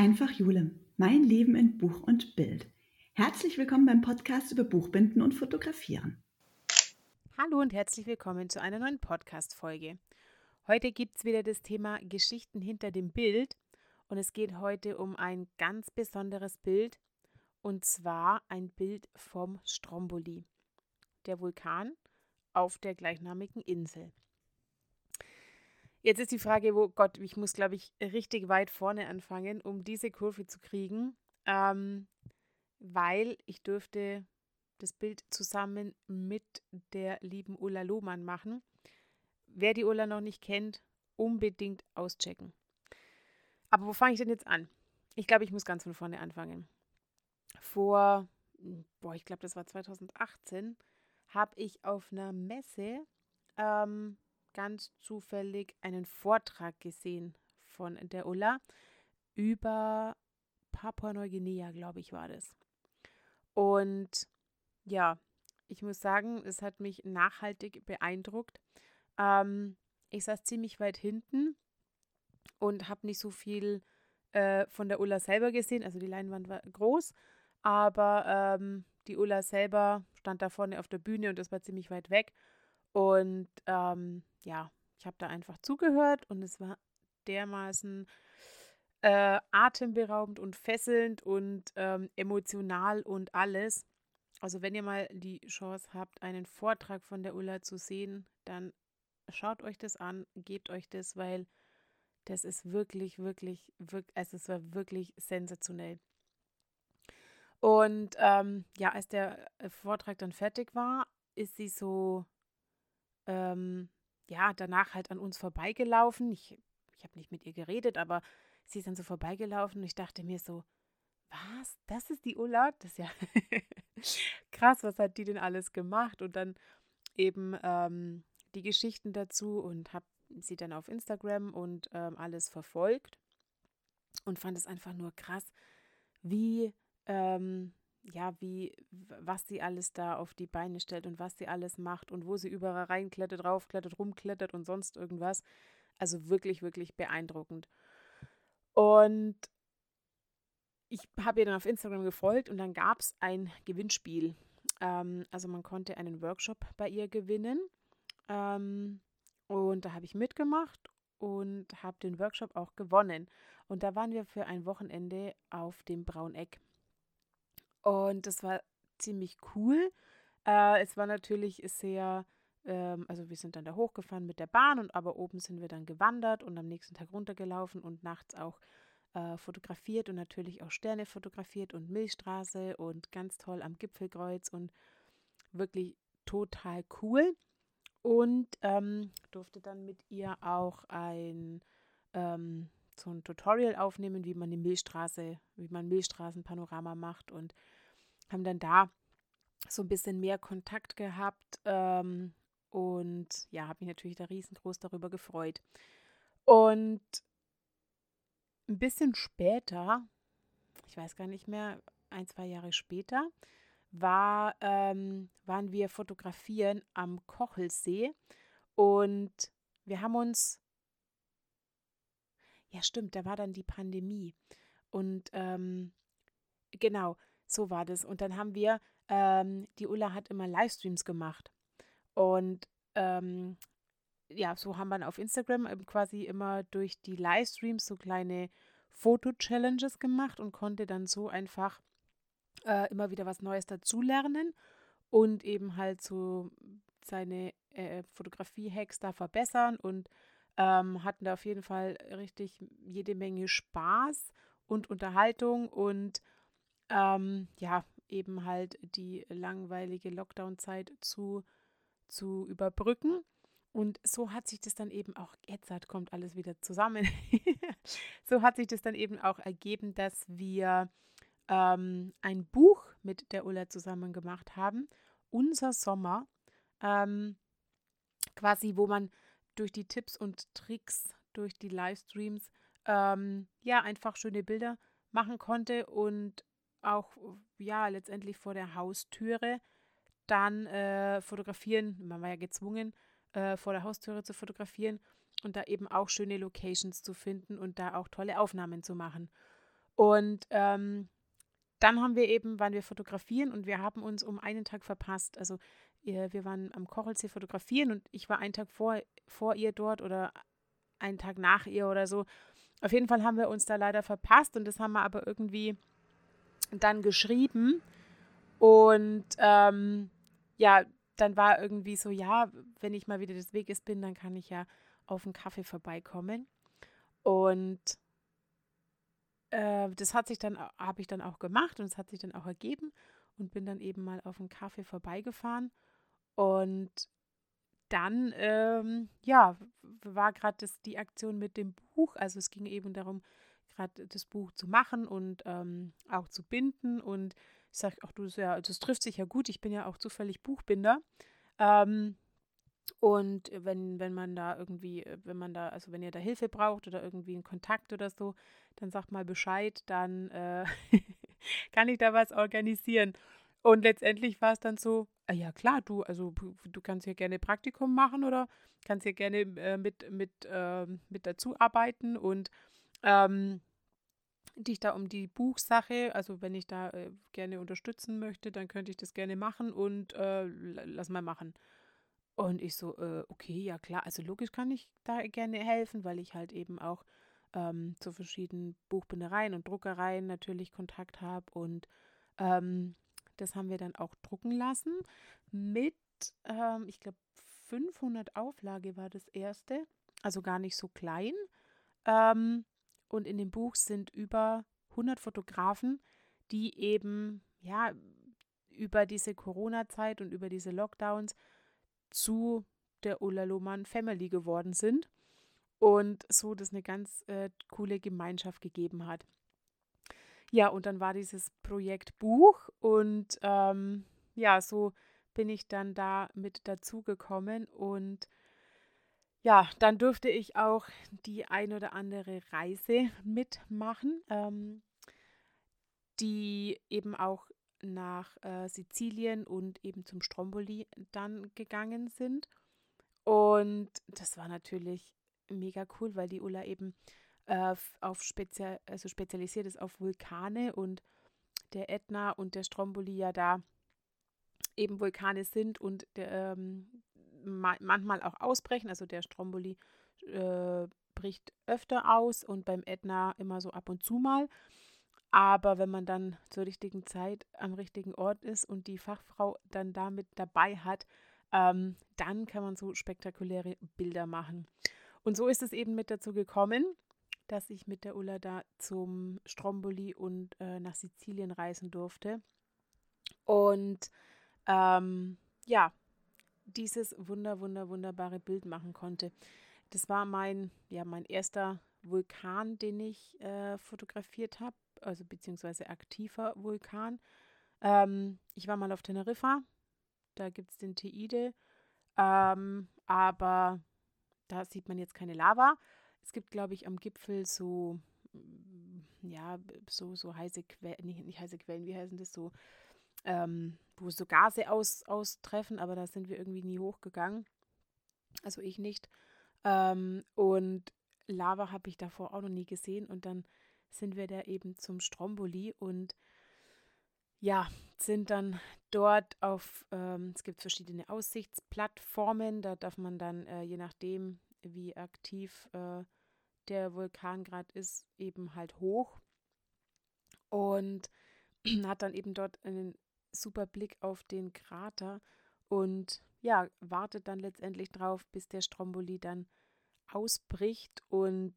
Einfach Jule, mein Leben in Buch und Bild. Herzlich willkommen beim Podcast über Buchbinden und Fotografieren. Hallo und herzlich willkommen zu einer neuen Podcast-Folge. Heute gibt es wieder das Thema Geschichten hinter dem Bild und es geht heute um ein ganz besonderes Bild und zwar ein Bild vom Stromboli, der Vulkan auf der gleichnamigen Insel. Jetzt ist die Frage, wo Gott, ich muss, glaube ich, richtig weit vorne anfangen, um diese Kurve zu kriegen, ähm, weil ich dürfte das Bild zusammen mit der lieben Ulla Lohmann machen. Wer die Ulla noch nicht kennt, unbedingt auschecken. Aber wo fange ich denn jetzt an? Ich glaube, ich muss ganz von vorne anfangen. Vor, boah, ich glaube, das war 2018, habe ich auf einer Messe ähm, ganz zufällig einen Vortrag gesehen von der Ulla über Papua-Neuguinea, glaube ich, war das. Und ja, ich muss sagen, es hat mich nachhaltig beeindruckt. Ähm, ich saß ziemlich weit hinten und habe nicht so viel äh, von der Ulla selber gesehen. Also die Leinwand war groß, aber ähm, die Ulla selber stand da vorne auf der Bühne und das war ziemlich weit weg. Und ähm, ja, ich habe da einfach zugehört und es war dermaßen äh, atemberaubend und fesselnd und ähm, emotional und alles. Also wenn ihr mal die Chance habt, einen Vortrag von der Ulla zu sehen, dann schaut euch das an, gebt euch das, weil das ist wirklich, wirklich, wirklich, also es war wirklich sensationell. Und ähm, ja, als der äh, Vortrag dann fertig war, ist sie so ähm, ja, danach halt an uns vorbeigelaufen. Ich, ich habe nicht mit ihr geredet, aber sie ist dann so vorbeigelaufen und ich dachte mir so, was? Das ist die Ulla? Das ist ja krass, was hat die denn alles gemacht? Und dann eben ähm, die Geschichten dazu und habe sie dann auf Instagram und ähm, alles verfolgt und fand es einfach nur krass, wie ähm, ja, wie, was sie alles da auf die Beine stellt und was sie alles macht und wo sie überall reinklettert, raufklettert, rumklettert und sonst irgendwas. Also wirklich, wirklich beeindruckend. Und ich habe ihr dann auf Instagram gefolgt und dann gab es ein Gewinnspiel. Ähm, also man konnte einen Workshop bei ihr gewinnen. Ähm, und da habe ich mitgemacht und habe den Workshop auch gewonnen. Und da waren wir für ein Wochenende auf dem Brauneck. Und das war ziemlich cool. Äh, es war natürlich sehr, ähm, also wir sind dann da hochgefahren mit der Bahn und aber oben sind wir dann gewandert und am nächsten Tag runtergelaufen und nachts auch äh, fotografiert und natürlich auch Sterne fotografiert und Milchstraße und ganz toll am Gipfelkreuz und wirklich total cool. Und ähm, durfte dann mit ihr auch ein ähm, so ein Tutorial aufnehmen, wie man die Milchstraße, wie man Milchstraßenpanorama macht und haben dann da so ein bisschen mehr Kontakt gehabt ähm, und ja, habe mich natürlich da riesengroß darüber gefreut. Und ein bisschen später, ich weiß gar nicht mehr, ein, zwei Jahre später, war, ähm, waren wir fotografieren am Kochelsee und wir haben uns ja, stimmt, da war dann die Pandemie. Und ähm, genau, so war das. Und dann haben wir, ähm, die Ulla hat immer Livestreams gemacht. Und ähm, ja, so haben wir auf Instagram quasi immer durch die Livestreams so kleine Foto-Challenges gemacht und konnte dann so einfach äh, immer wieder was Neues dazulernen und eben halt so seine äh, Fotografie-Hacks da verbessern und ähm, hatten da auf jeden Fall richtig jede Menge Spaß und Unterhaltung und ähm, ja, eben halt die langweilige Lockdown-Zeit zu, zu überbrücken. Und so hat sich das dann eben auch, jetzt kommt alles wieder zusammen, so hat sich das dann eben auch ergeben, dass wir ähm, ein Buch mit der Ulla zusammen gemacht haben, Unser Sommer, ähm, quasi, wo man durch die Tipps und Tricks, durch die Livestreams, ähm, ja, einfach schöne Bilder machen konnte und auch, ja, letztendlich vor der Haustüre dann äh, fotografieren. Man war ja gezwungen, äh, vor der Haustüre zu fotografieren und da eben auch schöne Locations zu finden und da auch tolle Aufnahmen zu machen. Und ähm, dann haben wir eben, waren wir fotografieren und wir haben uns um einen Tag verpasst. Also wir waren am Kochelsee fotografieren und ich war einen Tag vor, vor ihr dort oder einen Tag nach ihr oder so. Auf jeden Fall haben wir uns da leider verpasst und das haben wir aber irgendwie dann geschrieben. Und ähm, ja, dann war irgendwie so, ja, wenn ich mal wieder des Weges bin, dann kann ich ja auf einen Kaffee vorbeikommen. Und äh, das hat sich dann, habe ich dann auch gemacht und es hat sich dann auch ergeben und bin dann eben mal auf einen Kaffee vorbeigefahren. Und dann, ähm, ja, war gerade die Aktion mit dem Buch. Also es ging eben darum, gerade das Buch zu machen und ähm, auch zu binden. Und ich sage, ach du, ja, das trifft sich ja gut. Ich bin ja auch zufällig Buchbinder. Ähm, und wenn, wenn man da irgendwie, wenn man da, also wenn ihr da Hilfe braucht oder irgendwie einen Kontakt oder so, dann sagt mal Bescheid, dann äh, kann ich da was organisieren. Und letztendlich war es dann so, ja klar, du, also du kannst hier gerne Praktikum machen oder kannst hier gerne äh, mit, mit, äh, mit dazu arbeiten und ähm, dich da um die Buchsache, also wenn ich da äh, gerne unterstützen möchte, dann könnte ich das gerne machen und äh, lass mal machen. Und ich so, äh, okay, ja klar, also logisch kann ich da gerne helfen, weil ich halt eben auch ähm, zu verschiedenen Buchbindereien und Druckereien natürlich Kontakt habe und ähm, das haben wir dann auch drucken lassen mit, ähm, ich glaube, 500 Auflage war das erste, also gar nicht so klein. Ähm, und in dem Buch sind über 100 Fotografen, die eben, ja, über diese Corona-Zeit und über diese Lockdowns zu der Ulla Lohmann Family geworden sind und so das eine ganz äh, coole Gemeinschaft gegeben hat. Ja, und dann war dieses Projekt Buch und ähm, ja, so bin ich dann da mit dazugekommen und ja, dann durfte ich auch die ein oder andere Reise mitmachen, ähm, die eben auch nach äh, Sizilien und eben zum Stromboli dann gegangen sind. Und das war natürlich mega cool, weil die Ulla eben äh, auf spezial, also spezialisiert ist auf Vulkane und der Ätna und der Stromboli ja da eben Vulkane sind und der, ähm, ma manchmal auch ausbrechen. Also der Stromboli äh, bricht öfter aus und beim Ätna immer so ab und zu mal. Aber wenn man dann zur richtigen Zeit am richtigen Ort ist und die Fachfrau dann damit dabei hat, ähm, dann kann man so spektakuläre Bilder machen. Und so ist es eben mit dazu gekommen, dass ich mit der Ulla da zum Stromboli und äh, nach Sizilien reisen durfte. Und ähm, ja, dieses wunder, wunder, wunderbare Bild machen konnte. Das war mein, ja, mein erster Vulkan, den ich äh, fotografiert habe, also beziehungsweise aktiver Vulkan. Ähm, ich war mal auf Teneriffa, da gibt es den Teide, ähm, aber da sieht man jetzt keine Lava. Es gibt, glaube ich, am Gipfel so, mm, ja, so, so heiße Quellen, nicht, nicht heiße Quellen, wie heißen das so, ähm, wo so Gase aus, austreffen, aber da sind wir irgendwie nie hochgegangen. Also ich nicht. Ähm, und Lava habe ich davor auch noch nie gesehen. Und dann sind wir da eben zum Stromboli und ja, sind dann dort auf, ähm, es gibt verschiedene Aussichtsplattformen, da darf man dann, äh, je nachdem, wie aktiv äh, der Vulkan gerade ist, eben halt hoch und hat dann eben dort einen super Blick auf den Krater und ja, wartet dann letztendlich drauf, bis der Stromboli dann ausbricht und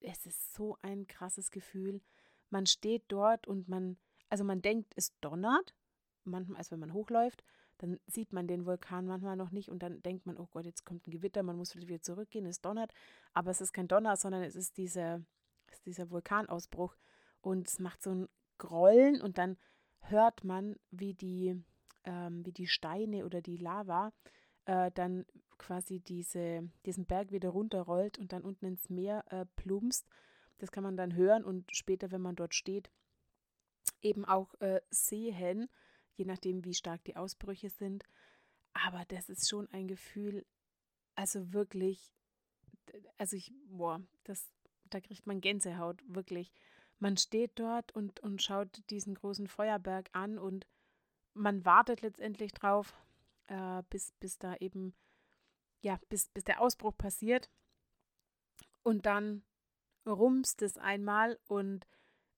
es ist so ein krasses Gefühl. Man steht dort und man, also man denkt, es donnert, manchmal, also wenn man hochläuft, dann sieht man den Vulkan manchmal noch nicht und dann denkt man, oh Gott, jetzt kommt ein Gewitter, man muss wieder zurückgehen, es donnert. Aber es ist kein Donner, sondern es ist, diese, ist dieser Vulkanausbruch und es macht so ein Grollen und dann hört man, wie die, ähm, wie die Steine oder die Lava äh, dann quasi diese, diesen Berg wieder runterrollt und dann unten ins Meer äh, plumpst. Das kann man dann hören und später, wenn man dort steht, eben auch äh, sehen je nachdem, wie stark die Ausbrüche sind. Aber das ist schon ein Gefühl, also wirklich, also ich, boah, das, da kriegt man Gänsehaut, wirklich. man steht dort und, und schaut diesen großen Feuerberg an und man wartet letztendlich drauf, äh, bis, bis da eben, ja, bis, bis der Ausbruch passiert. Und dann rumst es einmal und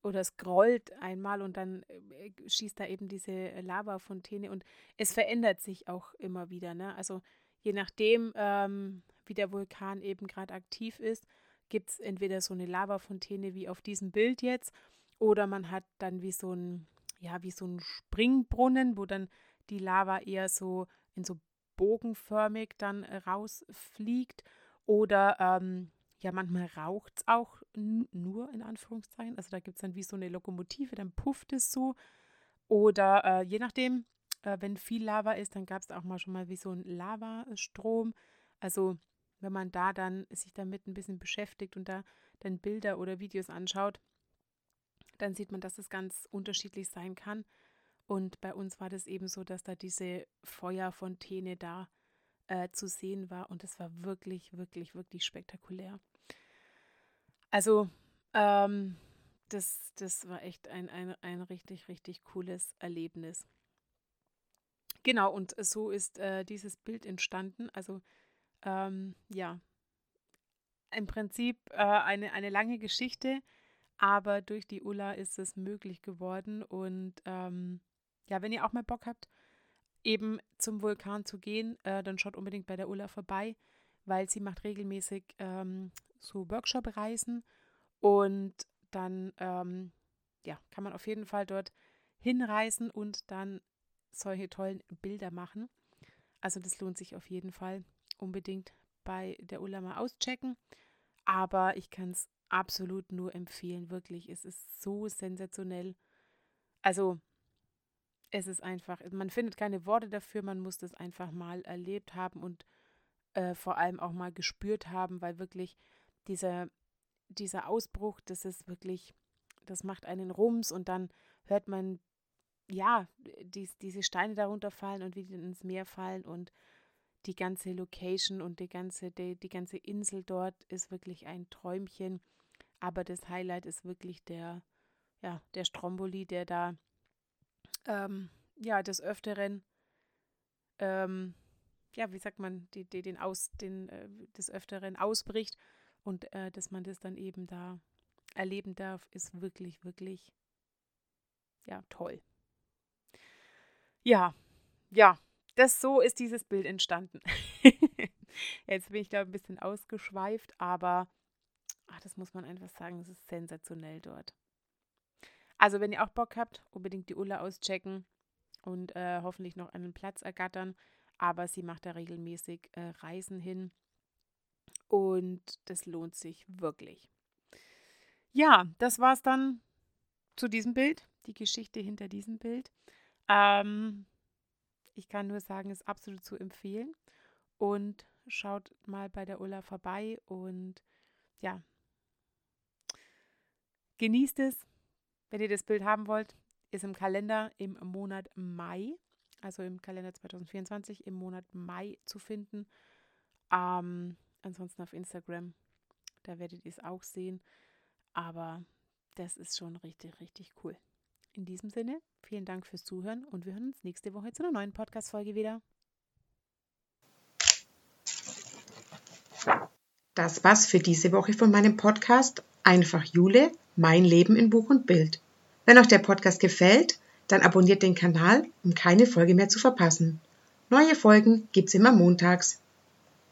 oder es grollt einmal und dann äh, schießt da eben diese Lavafontäne und es verändert sich auch immer wieder. Ne? Also je nachdem, ähm, wie der Vulkan eben gerade aktiv ist, gibt es entweder so eine Lavafontäne wie auf diesem Bild jetzt oder man hat dann wie so ein, ja, wie so ein Springbrunnen, wo dann die Lava eher so in so bogenförmig dann rausfliegt oder ähm, ja, manchmal raucht es auch nur in Anführungszeichen. Also da gibt es dann wie so eine Lokomotive, dann pufft es so. Oder äh, je nachdem, äh, wenn viel Lava ist, dann gab es auch mal schon mal wie so ein Lavastrom. Also wenn man da dann sich damit ein bisschen beschäftigt und da dann Bilder oder Videos anschaut, dann sieht man, dass es ganz unterschiedlich sein kann. Und bei uns war das eben so, dass da diese Feuerfontäne da äh, zu sehen war. Und es war wirklich, wirklich, wirklich spektakulär. Also, ähm, das, das war echt ein, ein, ein richtig, richtig cooles Erlebnis. Genau, und so ist äh, dieses Bild entstanden. Also, ähm, ja, im Prinzip äh, eine, eine lange Geschichte, aber durch die Ulla ist es möglich geworden. Und ähm, ja, wenn ihr auch mal Bock habt, eben zum Vulkan zu gehen, äh, dann schaut unbedingt bei der Ulla vorbei, weil sie macht regelmäßig ähm, so Workshop-Reisen und dann ähm, ja, kann man auf jeden Fall dort hinreisen und dann solche tollen Bilder machen. Also das lohnt sich auf jeden Fall unbedingt bei der Ulla mal auschecken. Aber ich kann es absolut nur empfehlen, wirklich. Es ist so sensationell. Also es ist einfach, man findet keine Worte dafür, man muss das einfach mal erlebt haben und äh, vor allem auch mal gespürt haben, weil wirklich dieser, dieser Ausbruch, das ist wirklich, das macht einen Rums und dann hört man, ja, die, diese Steine darunter fallen und wie die ins Meer fallen und die ganze Location und die ganze, die, die ganze Insel dort ist wirklich ein Träumchen. Aber das Highlight ist wirklich der, ja, der Stromboli, der da ähm, ja, des Öfteren, ähm, ja, wie sagt man, die, die, den Aus, den, äh, des Öfteren ausbricht und äh, dass man das dann eben da erleben darf, ist wirklich, wirklich, ja, toll. Ja, ja, das so ist dieses Bild entstanden. Jetzt bin ich da ein bisschen ausgeschweift, aber ach, das muss man einfach sagen, es ist sensationell dort. Also, wenn ihr auch Bock habt, unbedingt die Ulla auschecken und äh, hoffentlich noch einen Platz ergattern. Aber sie macht da regelmäßig äh, Reisen hin und das lohnt sich wirklich. Ja, das war es dann zu diesem Bild, die Geschichte hinter diesem Bild. Ähm, ich kann nur sagen, es ist absolut zu empfehlen. Und schaut mal bei der Ulla vorbei und ja, genießt es, wenn ihr das Bild haben wollt, ist im Kalender im Monat Mai, also im Kalender 2024 im Monat Mai zu finden. Ähm, ansonsten auf Instagram, da werdet ihr es auch sehen. Aber das ist schon richtig, richtig cool. In diesem Sinne, vielen Dank fürs Zuhören und wir hören uns nächste Woche zu einer neuen Podcast-Folge wieder. Das war's für diese Woche von meinem Podcast Einfach Jule, mein Leben in Buch und Bild. Wenn euch der Podcast gefällt, dann abonniert den Kanal, um keine Folge mehr zu verpassen. Neue Folgen gibt's immer montags.